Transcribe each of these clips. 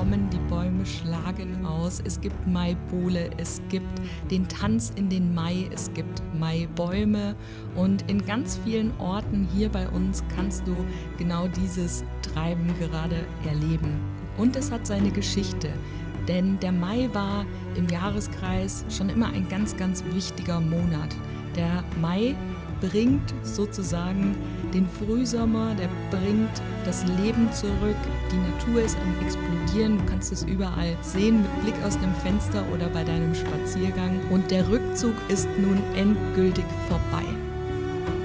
kommen, die Bäume schlagen aus. Es gibt Maibole, es gibt den Tanz in den Mai, es gibt Maibäume und in ganz vielen Orten hier bei uns kannst du genau dieses Treiben gerade erleben. Und es hat seine Geschichte. Denn der Mai war im Jahreskreis schon immer ein ganz, ganz wichtiger Monat. Der Mai bringt sozusagen den Frühsommer, der bringt das Leben zurück. Die Natur ist am Explodieren, du kannst es überall sehen mit Blick aus dem Fenster oder bei deinem Spaziergang. Und der Rückzug ist nun endgültig vorbei.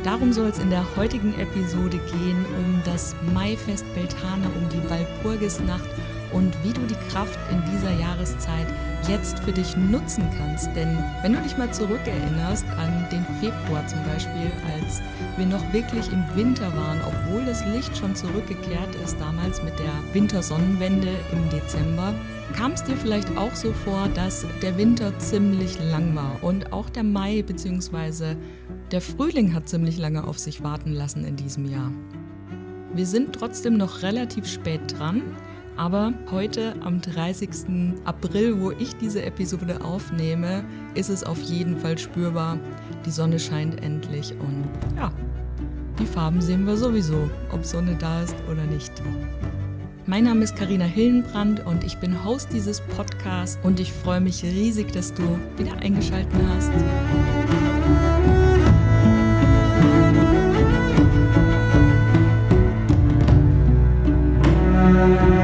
Darum soll es in der heutigen Episode gehen, um das Maifest Beltane, um die Walpurgisnacht und wie du die Kraft in dieser Jahreszeit jetzt für dich nutzen kannst. Denn wenn du dich mal zurückerinnerst an den Februar zum Beispiel, als wir noch wirklich im Winter waren, obwohl das Licht schon zurückgekehrt ist, damals mit der Wintersonnenwende im Dezember, kam es dir vielleicht auch so vor, dass der Winter ziemlich lang war und auch der Mai bzw. der Frühling hat ziemlich lange auf sich warten lassen in diesem Jahr. Wir sind trotzdem noch relativ spät dran. Aber heute, am 30. April, wo ich diese Episode aufnehme, ist es auf jeden Fall spürbar. Die Sonne scheint endlich und ja, die Farben sehen wir sowieso, ob Sonne da ist oder nicht. Mein Name ist Karina Hillenbrand und ich bin Host dieses Podcasts und ich freue mich riesig, dass du wieder eingeschaltet hast. Beltane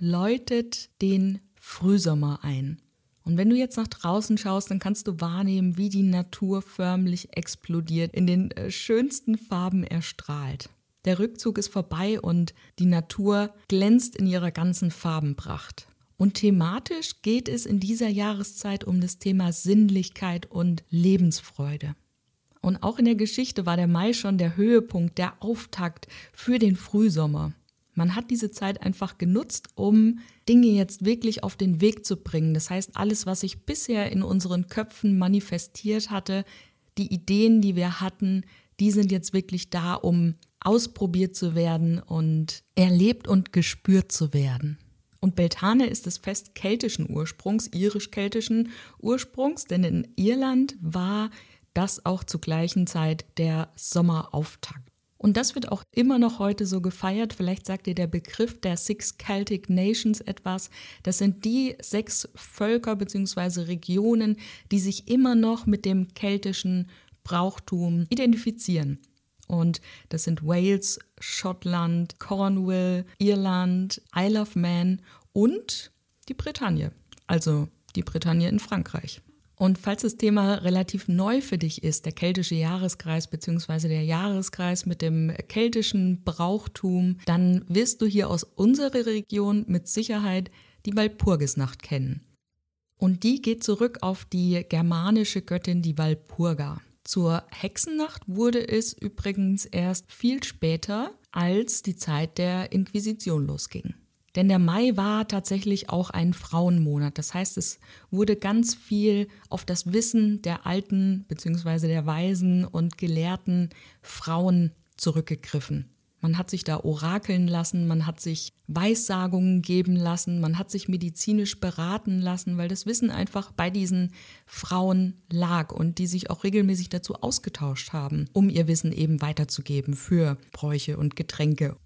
läutet den Frühsommer ein. Und wenn du jetzt nach draußen schaust, dann kannst du wahrnehmen, wie die Natur förmlich explodiert, in den äh, schönsten Farben erstrahlt. Der Rückzug ist vorbei und die Natur glänzt in ihrer ganzen Farbenpracht. Und thematisch geht es in dieser Jahreszeit um das Thema Sinnlichkeit und Lebensfreude. Und auch in der Geschichte war der Mai schon der Höhepunkt, der Auftakt für den Frühsommer. Man hat diese Zeit einfach genutzt, um Dinge jetzt wirklich auf den Weg zu bringen. Das heißt, alles, was sich bisher in unseren Köpfen manifestiert hatte, die Ideen, die wir hatten, die sind jetzt wirklich da, um ausprobiert zu werden und erlebt und gespürt zu werden. Und Beltane ist das Fest keltischen Ursprungs, irisch-keltischen Ursprungs, denn in Irland war das auch zur gleichen Zeit der Sommerauftakt. Und das wird auch immer noch heute so gefeiert. Vielleicht sagt dir der Begriff der Six Celtic Nations etwas. Das sind die sechs Völker bzw. Regionen, die sich immer noch mit dem keltischen Brauchtum identifizieren. Und das sind Wales, Schottland, Cornwall, Irland, Isle of Man und die Bretagne. Also die Bretagne in Frankreich. Und falls das Thema relativ neu für dich ist, der keltische Jahreskreis bzw. der Jahreskreis mit dem keltischen Brauchtum, dann wirst du hier aus unserer Region mit Sicherheit die Walpurgisnacht kennen. Und die geht zurück auf die germanische Göttin, die Walpurga. Zur Hexennacht wurde es übrigens erst viel später, als die Zeit der Inquisition losging. Denn der Mai war tatsächlich auch ein Frauenmonat. Das heißt, es wurde ganz viel auf das Wissen der alten bzw. der weisen und gelehrten Frauen zurückgegriffen. Man hat sich da orakeln lassen, man hat sich Weissagungen geben lassen, man hat sich medizinisch beraten lassen, weil das Wissen einfach bei diesen Frauen lag und die sich auch regelmäßig dazu ausgetauscht haben, um ihr Wissen eben weiterzugeben für Bräuche und Getränke.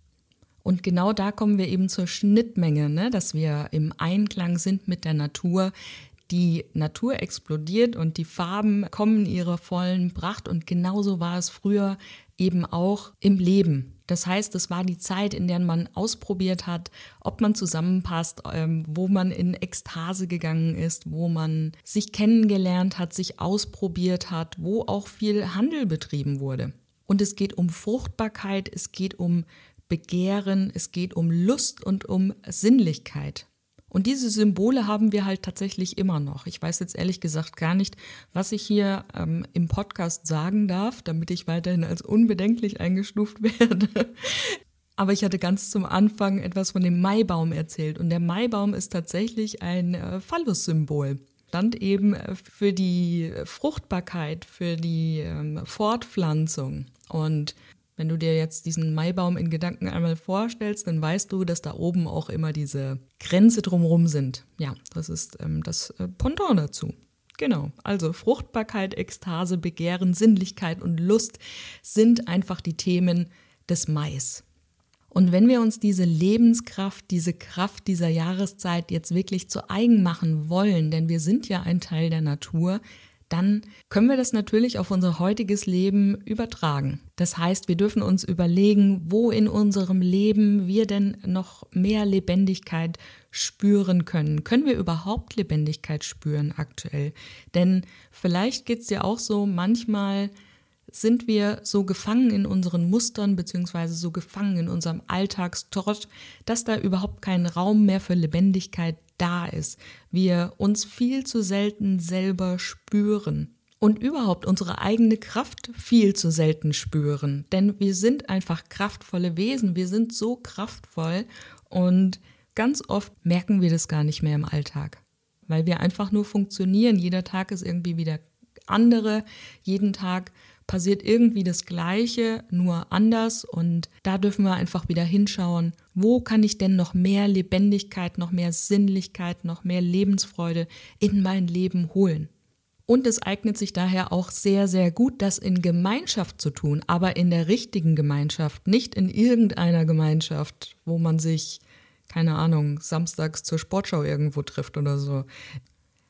Und genau da kommen wir eben zur Schnittmenge, ne? dass wir im Einklang sind mit der Natur. Die Natur explodiert und die Farben kommen ihrer vollen Pracht. Und genauso war es früher eben auch im Leben. Das heißt, es war die Zeit, in der man ausprobiert hat, ob man zusammenpasst, ähm, wo man in Ekstase gegangen ist, wo man sich kennengelernt hat, sich ausprobiert hat, wo auch viel Handel betrieben wurde. Und es geht um Fruchtbarkeit, es geht um Begehren, es geht um Lust und um Sinnlichkeit. Und diese Symbole haben wir halt tatsächlich immer noch. Ich weiß jetzt ehrlich gesagt gar nicht, was ich hier ähm, im Podcast sagen darf, damit ich weiterhin als unbedenklich eingestuft werde. Aber ich hatte ganz zum Anfang etwas von dem Maibaum erzählt. Und der Maibaum ist tatsächlich ein äh, Phallus-Symbol. Stand eben äh, für die Fruchtbarkeit, für die ähm, Fortpflanzung. Und Wenn du dir jetzt diesen Maibaum in Gedanken einmal vorstellst, dann weißt du, dass da oben auch immer diese Grenze drumherum sind. Ja, das ist ähm, das äh, Pendant dazu. Genau, also Fruchtbarkeit, Ekstase, Begehren, Sinnlichkeit und Lust sind einfach die Themen des Mais. Und wenn wir uns diese Lebenskraft, diese Kraft dieser Jahreszeit jetzt wirklich zu eigen machen wollen, denn wir sind ja ein Teil der Natur, dann können wir das natürlich auf unser heutiges Leben übertragen. Das heißt, wir dürfen uns überlegen, wo in unserem Leben wir denn noch mehr Lebendigkeit spüren können. Können wir überhaupt Lebendigkeit spüren aktuell? Denn vielleicht geht es dir auch so, manchmal sind wir so gefangen in unseren Mustern beziehungsweise so gefangen in unserem Alltagstrott, dass da überhaupt kein Raum mehr für Lebendigkeit da ist. Wir uns viel zu selten selber spüren und überhaupt unsere eigene Kraft viel zu selten spüren. Denn wir sind einfach kraftvolle Wesen, wir sind so kraftvoll und ganz oft merken wir das gar nicht mehr im Alltag, weil wir einfach nur funktionieren. Jeder Tag ist irgendwie wieder andere, jeden Tag passiert irgendwie das Gleiche, nur anders. Und da dürfen wir einfach wieder hinschauen, wo kann ich denn noch mehr Lebendigkeit, noch mehr Sinnlichkeit, noch mehr Lebensfreude in mein Leben holen. Und es eignet sich daher auch sehr, sehr gut, das in Gemeinschaft zu tun, aber in der richtigen Gemeinschaft, nicht in irgendeiner Gemeinschaft, wo man sich, keine Ahnung, samstags zur Sportschau irgendwo trifft oder so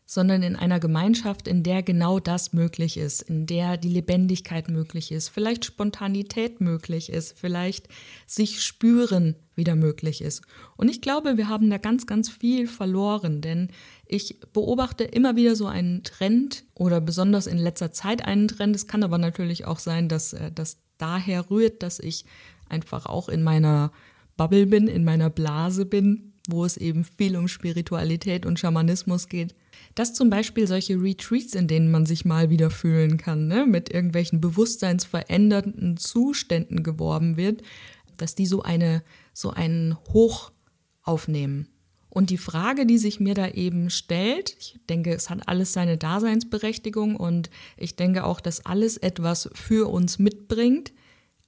sondern in einer Gemeinschaft, in der genau das möglich ist, in der die Lebendigkeit möglich ist, vielleicht Spontanität möglich ist, vielleicht sich spüren wieder möglich ist. Und ich glaube, wir haben da ganz, ganz viel verloren, denn ich beobachte immer wieder so einen Trend oder besonders in letzter Zeit einen Trend. Es kann aber natürlich auch sein, dass äh, das daher rührt, dass ich einfach auch in meiner Bubble bin, in meiner Blase bin, wo es eben viel um Spiritualität und Schamanismus geht dass zum Beispiel solche Retreats, in denen man sich mal wieder fühlen kann, ne, mit irgendwelchen bewusstseinsverändernden Zuständen geworben wird, dass die so eine, so einen Hoch aufnehmen. Und die Frage, die sich mir da eben stellt, ich denke, es hat alles seine Daseinsberechtigung und ich denke auch, dass alles etwas für uns mitbringt.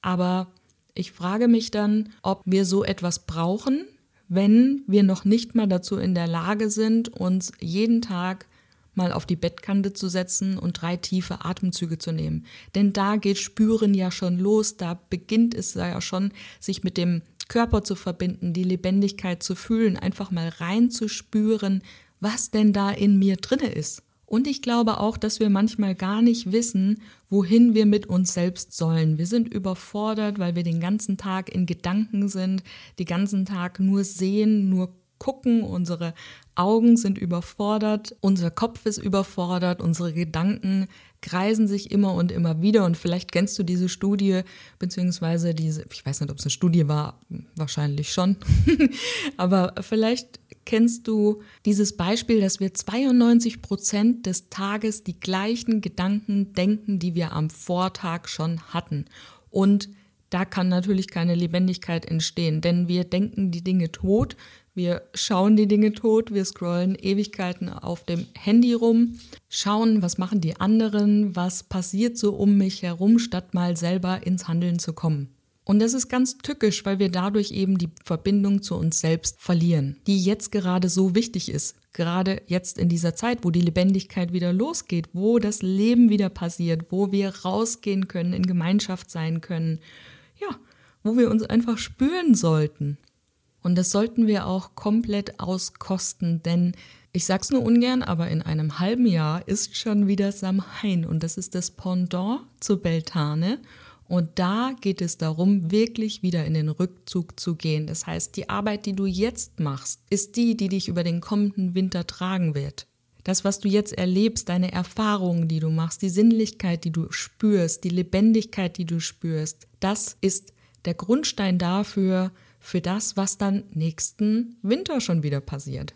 Aber ich frage mich dann, ob wir so etwas brauchen, wenn wir noch nicht mal dazu in der Lage sind, uns jeden Tag mal auf die Bettkante zu setzen und drei tiefe Atemzüge zu nehmen. Denn da geht Spüren ja schon los, da beginnt es ja schon, sich mit dem Körper zu verbinden, die Lebendigkeit zu fühlen, einfach mal reinzuspüren, was denn da in mir drinne ist. Und ich glaube auch, dass wir manchmal gar nicht wissen, wohin wir mit uns selbst sollen. Wir sind überfordert, weil wir den ganzen Tag in Gedanken sind, den ganzen Tag nur sehen, nur gucken, unsere Augen sind überfordert, unser Kopf ist überfordert, unsere Gedanken kreisen sich immer und immer wieder. Und vielleicht kennst du diese Studie, beziehungsweise diese, ich weiß nicht, ob es eine Studie war, wahrscheinlich schon, aber vielleicht kennst du dieses Beispiel, dass wir 92 Prozent des Tages die gleichen Gedanken denken, die wir am Vortag schon hatten. Und da kann natürlich keine Lebendigkeit entstehen, denn wir denken die Dinge tot, wir schauen die Dinge tot, wir scrollen Ewigkeiten auf dem Handy rum, schauen, was machen die anderen, was passiert so um mich herum, statt mal selber ins Handeln zu kommen. Und das ist ganz tückisch, weil wir dadurch eben die Verbindung zu uns selbst verlieren, die jetzt gerade so wichtig ist. Gerade jetzt in dieser Zeit, wo die Lebendigkeit wieder losgeht, wo das Leben wieder passiert, wo wir rausgehen können, in Gemeinschaft sein können. Ja, wo wir uns einfach spüren sollten. Und das sollten wir auch komplett auskosten, denn ich sag's nur ungern, aber in einem halben Jahr ist schon wieder Samhain und das ist das Pendant zu Beltane. Und da geht es darum, wirklich wieder in den Rückzug zu gehen. Das heißt, die Arbeit, die du jetzt machst, ist die, die dich über den kommenden Winter tragen wird. Das, was du jetzt erlebst, deine Erfahrungen, die du machst, die Sinnlichkeit, die du spürst, die Lebendigkeit, die du spürst, das ist der Grundstein dafür, für das, was dann nächsten Winter schon wieder passiert.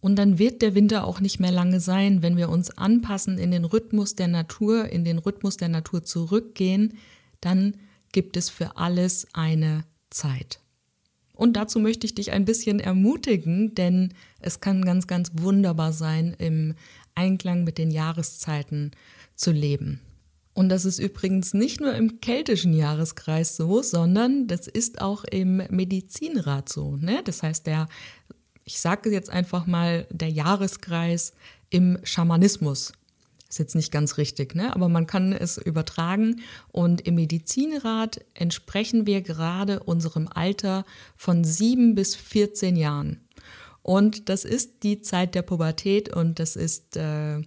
Und dann wird der Winter auch nicht mehr lange sein, wenn wir uns anpassen in den Rhythmus der Natur, in den Rhythmus der Natur zurückgehen, dann gibt es für alles eine Zeit. Und dazu möchte ich dich ein bisschen ermutigen, denn es kann ganz, ganz wunderbar sein, im Einklang mit den Jahreszeiten zu leben. Und das ist übrigens nicht nur im keltischen Jahreskreis so, sondern das ist auch im Medizinrat so. Ne? Das heißt, der, ich sage jetzt einfach mal, der Jahreskreis im Schamanismus. Ist jetzt nicht ganz richtig, ne? aber man kann es übertragen. Und im Medizinrat entsprechen wir gerade unserem Alter von sieben bis 14 Jahren. Und das ist die Zeit der Pubertät und das ist äh,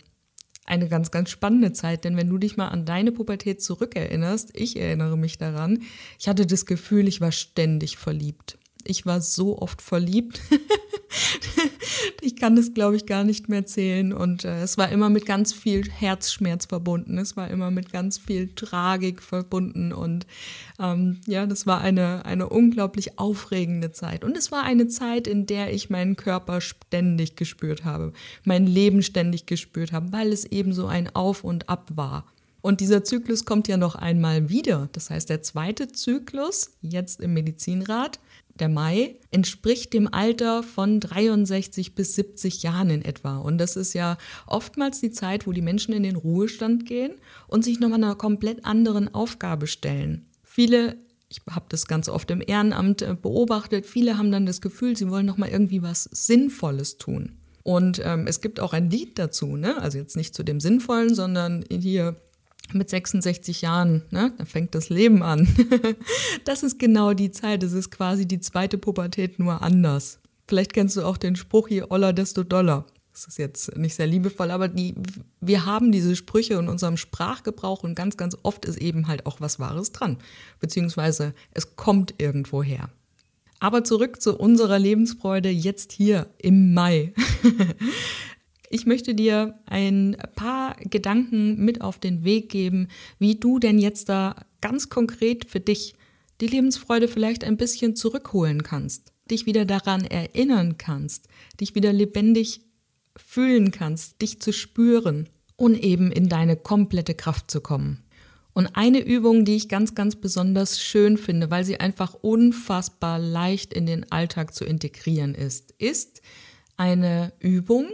eine ganz, ganz spannende Zeit, denn wenn du dich mal an deine Pubertät zurückerinnerst, ich erinnere mich daran, ich hatte das Gefühl, ich war ständig verliebt. Ich war so oft verliebt. ich kann das, glaube ich, gar nicht mehr zählen. Und äh, es war immer mit ganz viel Herzschmerz verbunden. Es war immer mit ganz viel Tragik verbunden. Und ähm, ja, das war eine, eine unglaublich aufregende Zeit. Und es war eine Zeit, in der ich meinen Körper ständig gespürt habe, mein Leben ständig gespürt habe, weil es eben so ein Auf und Ab war. Und dieser Zyklus kommt ja noch einmal wieder. Das heißt, der zweite Zyklus, jetzt im Medizinrat, der Mai, entspricht dem Alter von 63 bis 70 Jahren in etwa. Und das ist ja oftmals die Zeit, wo die Menschen in den Ruhestand gehen und sich nochmal einer komplett anderen Aufgabe stellen. Viele ich habe das ganz oft im Ehrenamt äh, beobachtet. Viele haben dann das Gefühl, sie wollen noch mal irgendwie was Sinnvolles tun. Und ähm, es gibt auch ein Lied dazu, ne? Also jetzt nicht zu dem Sinnvollen, sondern hier mit 66 Jahren, ne, da fängt das Leben an. das ist genau die Zeit. Das ist quasi die zweite Pubertät nur anders. Vielleicht kennst du auch den Spruch hier, Oller desto doller. Das ist jetzt nicht sehr liebevoll, aber die, wir haben diese Sprüche in unserem Sprachgebrauch und ganz, ganz oft ist eben halt auch was Wahres dran. Beziehungsweise es kommt irgendwo her. Aber zurück zu unserer Lebensfreude jetzt hier im Mai. Ich möchte dir ein paar Gedanken mit auf den Weg geben, wie du denn jetzt da ganz konkret für dich die Lebensfreude vielleicht ein bisschen zurückholen kannst, dich wieder daran erinnern kannst, dich wieder lebendig fühlen kannst, dich zu spüren und eben in deine komplette Kraft zu kommen. Und eine Übung, die ich ganz, ganz besonders schön finde, weil sie einfach unfassbar leicht in den Alltag zu integrieren ist, ist eine Übung,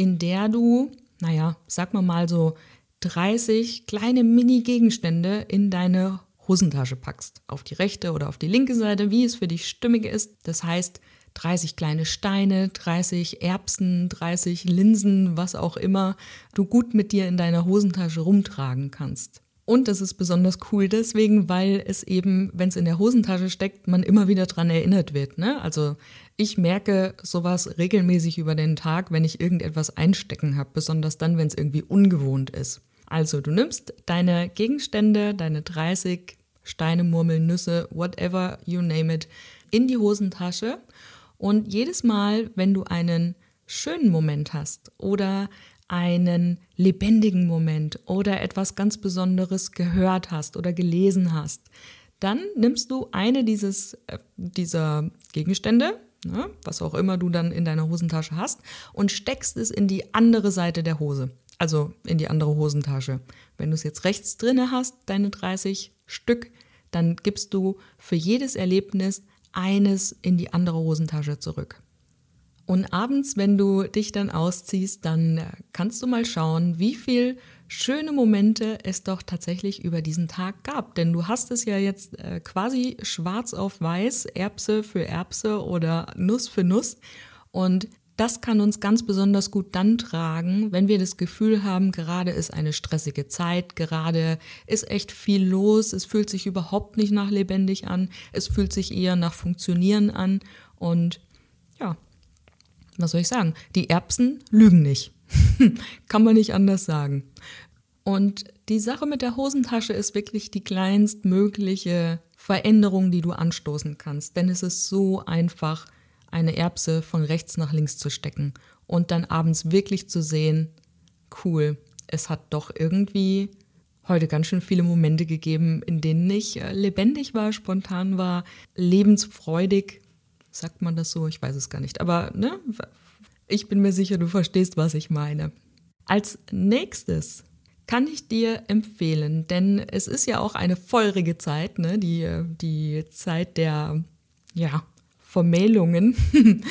in der du, naja, sag mal mal so 30 kleine Mini-Gegenstände in deine Hosentasche packst. Auf die rechte oder auf die linke Seite, wie es für dich stimmig ist. Das heißt, 30 kleine Steine, 30 Erbsen, 30 Linsen, was auch immer du gut mit dir in deiner Hosentasche rumtragen kannst. Und das ist besonders cool deswegen, weil es eben, wenn es in der Hosentasche steckt, man immer wieder dran erinnert wird. Ne? Also ich merke sowas regelmäßig über den Tag, wenn ich irgendetwas einstecken habe, besonders dann, wenn es irgendwie ungewohnt ist. Also du nimmst deine Gegenstände, deine 30 Steine, Murmeln, Nüsse, whatever you name it, in die Hosentasche und jedes Mal, wenn du einen schönen Moment hast oder einen lebendigen Moment oder etwas ganz Besonderes gehört hast oder gelesen hast, dann nimmst du eine dieses, äh, dieser Gegenstände, ne, was auch immer du dann in deiner Hosentasche hast, und steckst es in die andere Seite der Hose, also in die andere Hosentasche. Wenn du es jetzt rechts drinne hast, deine 30 Stück, dann gibst du für jedes Erlebnis eines in die andere Hosentasche zurück. Und abends, wenn du dich dann ausziehst, dann kannst du mal schauen, wie viel schöne Momente es doch tatsächlich über diesen Tag gab. Denn du hast es ja jetzt äh, quasi schwarz auf weiß, Erbse für Erbse oder Nuss für Nuss. Und das kann uns ganz besonders gut dann tragen, wenn wir das Gefühl haben, gerade ist eine stressige Zeit, gerade ist echt viel los, es fühlt sich überhaupt nicht nach lebendig an, es fühlt sich eher nach Funktionieren an und ja, was soll ich sagen? Die Erbsen lügen nicht. Kann man nicht anders sagen. Und die Sache mit der Hosentasche ist wirklich die kleinstmögliche Veränderung, die du anstoßen kannst. Denn es ist so einfach, eine Erbse von rechts nach links zu stecken und dann abends wirklich zu sehen, cool, es hat doch irgendwie heute ganz schön viele Momente gegeben, in denen ich äh, lebendig war, spontan war, lebensfreudig. Sagt man das so? Ich weiß es gar nicht. Aber ne, ich bin mir sicher, du verstehst, was ich meine. Als nächstes kann ich dir empfehlen, denn es ist ja auch eine feurige Zeit, ne? die, die Zeit der ja, Vermählungen,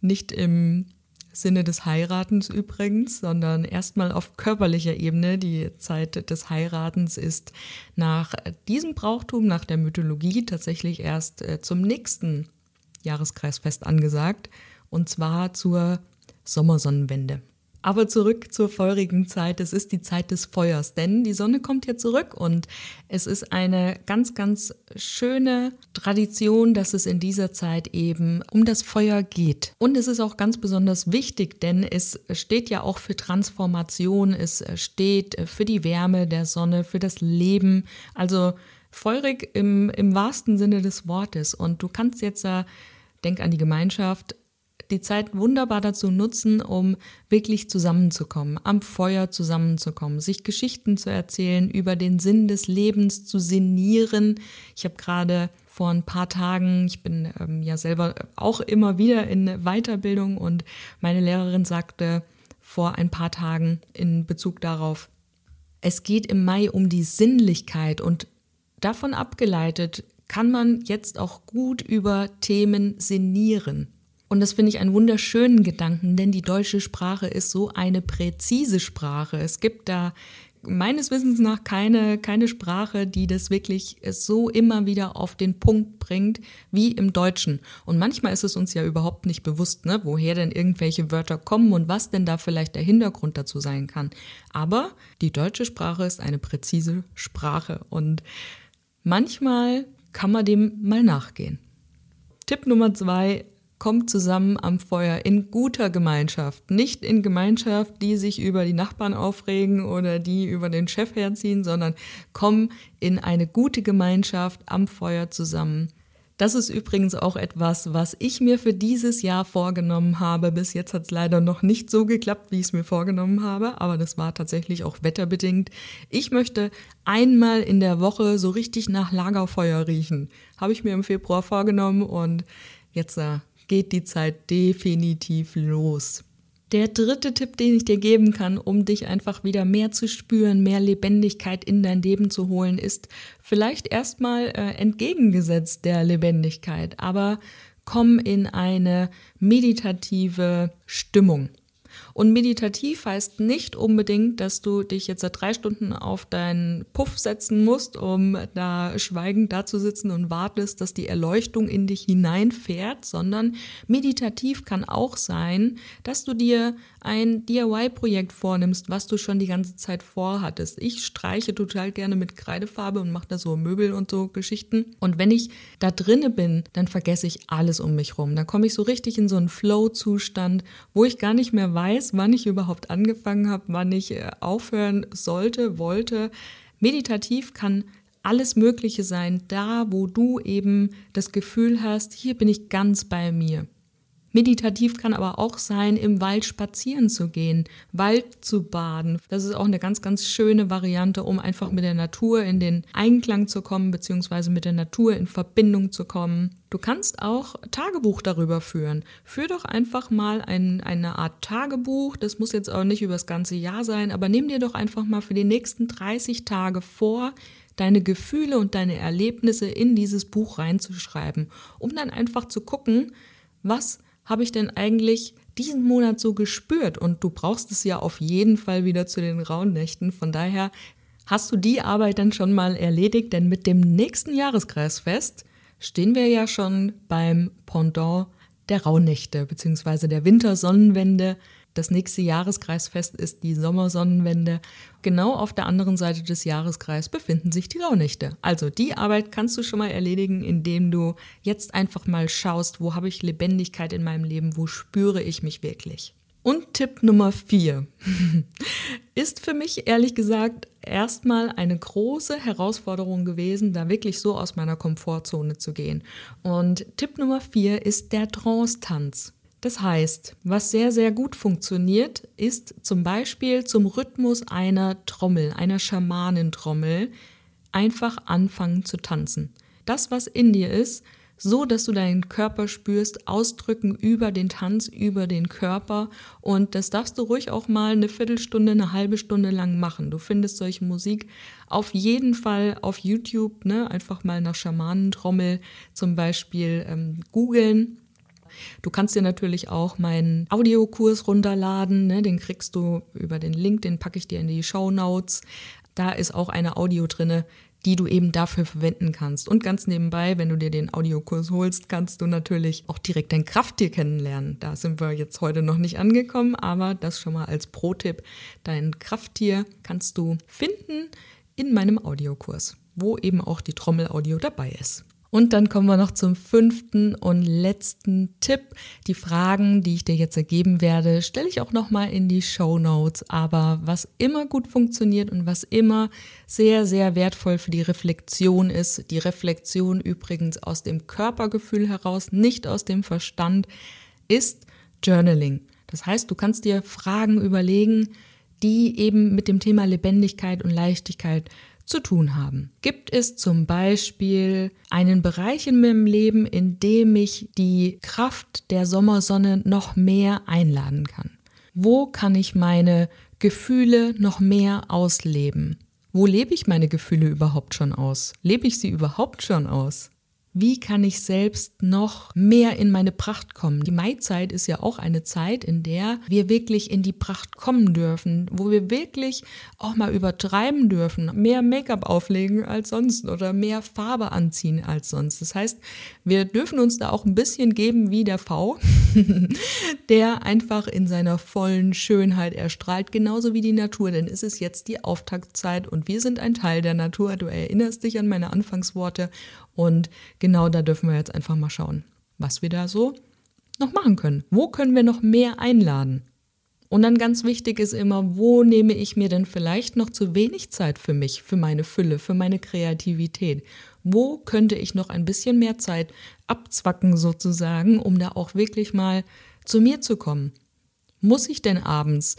nicht im Sinne des Heiratens übrigens, sondern erstmal auf körperlicher Ebene. Die Zeit des Heiratens ist nach diesem Brauchtum, nach der Mythologie tatsächlich erst äh, zum nächsten Jahreskreisfest angesagt, und zwar zur Sommersonnenwende. Aber zurück zur feurigen Zeit. Es ist die Zeit des Feuers, denn die Sonne kommt ja zurück und es ist eine ganz, ganz schöne Tradition, dass es in dieser Zeit eben um das Feuer geht. Und es ist auch ganz besonders wichtig, denn es steht ja auch für Transformation, es steht für die Wärme der Sonne, für das Leben. Also feurig im, im wahrsten Sinne des Wortes. Und du kannst jetzt, äh, denk an die Gemeinschaft, die Zeit wunderbar dazu nutzen, um wirklich zusammenzukommen, am Feuer zusammenzukommen, sich Geschichten zu erzählen, über den Sinn des Lebens zu sinnieren. Ich habe gerade vor ein paar Tagen, ich bin ähm, ja selber auch immer wieder in Weiterbildung und meine Lehrerin sagte vor ein paar Tagen in Bezug darauf, es geht im Mai um die Sinnlichkeit und davon abgeleitet kann man jetzt auch gut über Themen sinnieren. Und das finde ich einen wunderschönen Gedanken, denn die deutsche Sprache ist so eine präzise Sprache. Es gibt da meines Wissens nach keine, keine Sprache, die das wirklich so immer wieder auf den Punkt bringt wie im Deutschen. Und manchmal ist es uns ja überhaupt nicht bewusst, ne, woher denn irgendwelche Wörter kommen und was denn da vielleicht der Hintergrund dazu sein kann. Aber die deutsche Sprache ist eine präzise Sprache und manchmal kann man dem mal nachgehen. Tipp Nummer zwei, kommt zusammen am Feuer in guter Gemeinschaft, nicht in Gemeinschaft, die sich über die Nachbarn aufregen oder die über den Chef herziehen, sondern komm in eine gute Gemeinschaft am Feuer zusammen. Das ist übrigens auch etwas, was ich mir für dieses Jahr vorgenommen habe. Bis jetzt hat es leider noch nicht so geklappt, wie ich es mir vorgenommen habe, aber das war tatsächlich auch wetterbedingt. Ich möchte einmal in der Woche so richtig nach Lagerfeuer riechen. Habe ich mir im Februar vorgenommen und jetzt äh, geht die Zeit definitiv los. Der dritte Tipp, den ich dir geben kann, um dich einfach wieder mehr zu spüren, mehr Lebendigkeit in dein Leben zu holen, ist vielleicht erstmal äh, entgegengesetzt der Lebendigkeit, aber komm in eine meditative Stimmung. Und meditativ heißt nicht unbedingt, dass du dich jetzt seit drei Stunden auf deinen Puff setzen musst, um da schweigend da zu sitzen und wartest, dass die Erleuchtung in dich hineinfährt, sondern meditativ kann auch sein, dass du dir ein DIY-Projekt vornimmst, was du schon die ganze Zeit vorhattest. Ich streiche total gerne mit Kreidefarbe und mache da so Möbel und so Geschichten. Und wenn ich da drinne bin, dann vergesse ich alles um mich rum. Dann komme ich so richtig in so einen Flow-Zustand, wo ich gar nicht mehr weiß, wann ich überhaupt angefangen habe, wann ich äh, aufhören sollte, wollte. Meditativ kann alles Mögliche sein, da wo du eben das Gefühl hast, hier bin ich ganz bei mir. Meditativ kann aber auch sein, im Wald spazieren zu gehen, Wald zu baden. Das ist auch eine ganz, ganz schöne Variante, um einfach mit der Natur in den Einklang zu kommen, beziehungsweise mit der Natur in Verbindung zu kommen. Du kannst auch Tagebuch darüber führen. Führ doch einfach mal ein, eine Art Tagebuch. Das muss jetzt auch nicht über das ganze Jahr sein, aber nimm dir doch einfach mal für die nächsten 30 Tage vor, deine Gefühle und deine Erlebnisse in dieses Buch reinzuschreiben, um dann einfach zu gucken, was habe ich denn eigentlich diesen Monat so gespürt? Und du brauchst es ja auf jeden Fall wieder zu den Rauhnächten. Von daher hast du die Arbeit dann schon mal erledigt, denn mit dem nächsten Jahreskreisfest stehen wir ja schon beim Pendant der Rauhnächte bzw. der Wintersonnenwende. Das nächste Jahreskreisfest ist die Sommersonnenwende. Genau auf der anderen Seite des Jahreskreises befinden sich die Rauhnächte. Also die Arbeit kannst du schon mal erledigen, indem du jetzt einfach mal schaust, wo habe ich Lebendigkeit in meinem Leben, wo spüre ich mich wirklich. Und Tipp Nummer vier ist für mich ehrlich gesagt erstmal eine große Herausforderung gewesen, da wirklich so aus meiner Komfortzone zu gehen. Und Tipp Nummer vier ist der Trance-Tanz. Das heißt, was sehr, sehr gut funktioniert, ist zum Beispiel zum Rhythmus einer Trommel, einer Schamanentrommel, einfach anfangen zu tanzen. Das, was in dir ist, so dass du deinen Körper spürst, ausdrücken über den Tanz, über den Körper. Und das darfst du ruhig auch mal eine Viertelstunde, eine halbe Stunde lang machen. Du findest solche Musik auf jeden Fall auf YouTube, ne? einfach mal nach Schamanentrommel zum Beispiel ähm, googeln Du kannst dir natürlich auch meinen Audiokurs runterladen. Ne? Den kriegst du über den Link, den packe ich dir in die Show Notes. Da ist auch eine Audio drinne, die du eben dafür verwenden kannst. Und ganz nebenbei, wenn du dir den Audiokurs holst, kannst du natürlich auch direkt dein Krafttier kennenlernen. Da sind wir jetzt heute noch nicht angekommen, aber das schon mal als Pro-Tipp. Dein Krafttier kannst du finden in meinem Audiokurs, wo eben auch die Trommelaudio dabei ist. Und dann kommen wir noch zum fünften und letzten Tipp. Die Fragen, die ich dir jetzt ergeben werde, stelle ich auch nochmal in die Show Notes. Aber was immer gut funktioniert und was immer sehr, sehr wertvoll für die Reflexion ist, die Reflexion übrigens aus dem Körpergefühl heraus, nicht aus dem Verstand, ist Journaling. Das heißt, du kannst dir Fragen überlegen, die eben mit dem Thema Lebendigkeit und Leichtigkeit zu tun haben. Gibt es zum Beispiel einen Bereich in meinem Leben, in dem ich die Kraft der Sommersonne noch mehr einladen kann? Wo kann ich meine Gefühle noch mehr ausleben? Wo lebe ich meine Gefühle überhaupt schon aus? Lebe ich sie überhaupt schon aus? Wie kann ich selbst noch mehr in meine Pracht kommen? Die Maizeit ist ja auch eine Zeit, in der wir wirklich in die Pracht kommen dürfen, wo wir wirklich auch mal übertreiben dürfen, mehr Make-up auflegen als sonst oder mehr Farbe anziehen als sonst. Das heißt, wir dürfen uns da auch ein bisschen geben wie der V, der einfach in seiner vollen Schönheit erstrahlt, genauso wie die Natur, denn es ist jetzt die Auftaktzeit und wir sind ein Teil der Natur. Du erinnerst dich an meine Anfangsworte und genau da dürfen wir jetzt einfach mal schauen, was wir da so noch machen können. Wo können wir noch mehr einladen? Und dann ganz wichtig ist immer, wo nehme ich mir denn vielleicht noch zu wenig Zeit für mich, für meine Fülle, für meine Kreativität? Wo könnte ich noch ein bisschen mehr Zeit abzwacken sozusagen, um da auch wirklich mal zu mir zu kommen? Muss ich denn abends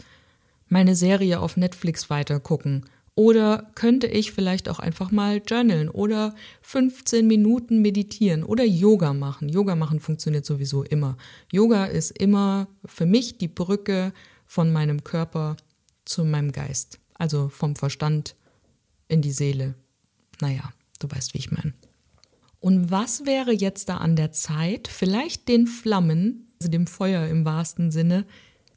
meine Serie auf Netflix weitergucken? Oder könnte ich vielleicht auch einfach mal journalen oder 15 Minuten meditieren oder Yoga machen. Yoga machen funktioniert sowieso immer. Yoga ist immer für mich die Brücke von meinem Körper zu meinem Geist. Also vom Verstand in die Seele. Naja, du weißt, wie ich meine. Und was wäre jetzt da an der Zeit, vielleicht den Flammen, also dem Feuer im wahrsten Sinne,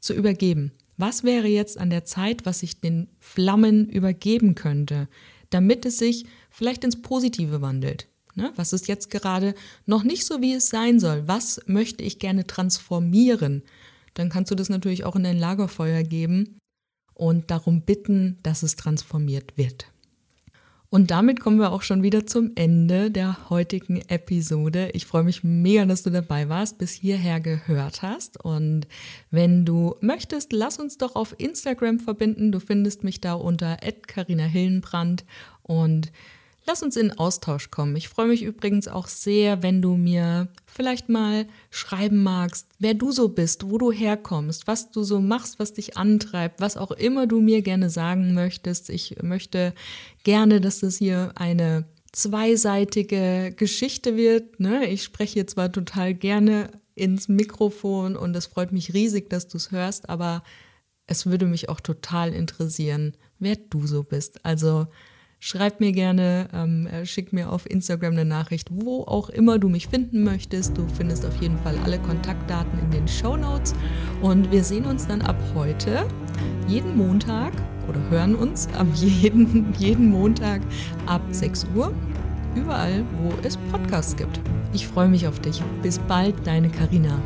zu übergeben? Was wäre jetzt an der Zeit, was ich den Flammen übergeben könnte, damit es sich vielleicht ins Positive wandelt? Ne? Was ist jetzt gerade noch nicht so, wie es sein soll? Was möchte ich gerne transformieren? Dann kannst du das natürlich auch in dein Lagerfeuer geben und darum bitten, dass es transformiert wird. Und damit kommen wir auch schon wieder zum Ende der heutigen Episode. Ich freue mich mega, dass du dabei warst, bis hierher gehört hast. Und wenn du möchtest, lass uns doch auf Instagram verbinden. Du findest mich da unter @carina Hillenbrand und Lass uns in Austausch kommen. Ich freue mich übrigens auch sehr, wenn du mir vielleicht mal schreiben magst, wer du so bist, wo du herkommst, was du so machst, was dich antreibt, was auch immer du mir gerne sagen möchtest. Ich möchte gerne, dass das hier eine zweiseitige Geschichte wird. Ne? Ich spreche zwar total gerne ins Mikrofon und es freut mich riesig, dass du es hörst, aber es würde mich auch total interessieren, wer du so bist. Also Schreib mir gerne, ähm, äh, schick mir auf Instagram eine Nachricht, wo auch immer du mich finden möchtest. Du findest auf jeden Fall alle Kontaktdaten in den Show Notes. Und wir sehen uns dann ab heute jeden Montag oder hören uns ab jeden, jeden Montag ab 6 Uhr. Überall, wo es Podcasts gibt. Ich freue mich auf dich. Bis bald, deine Karina.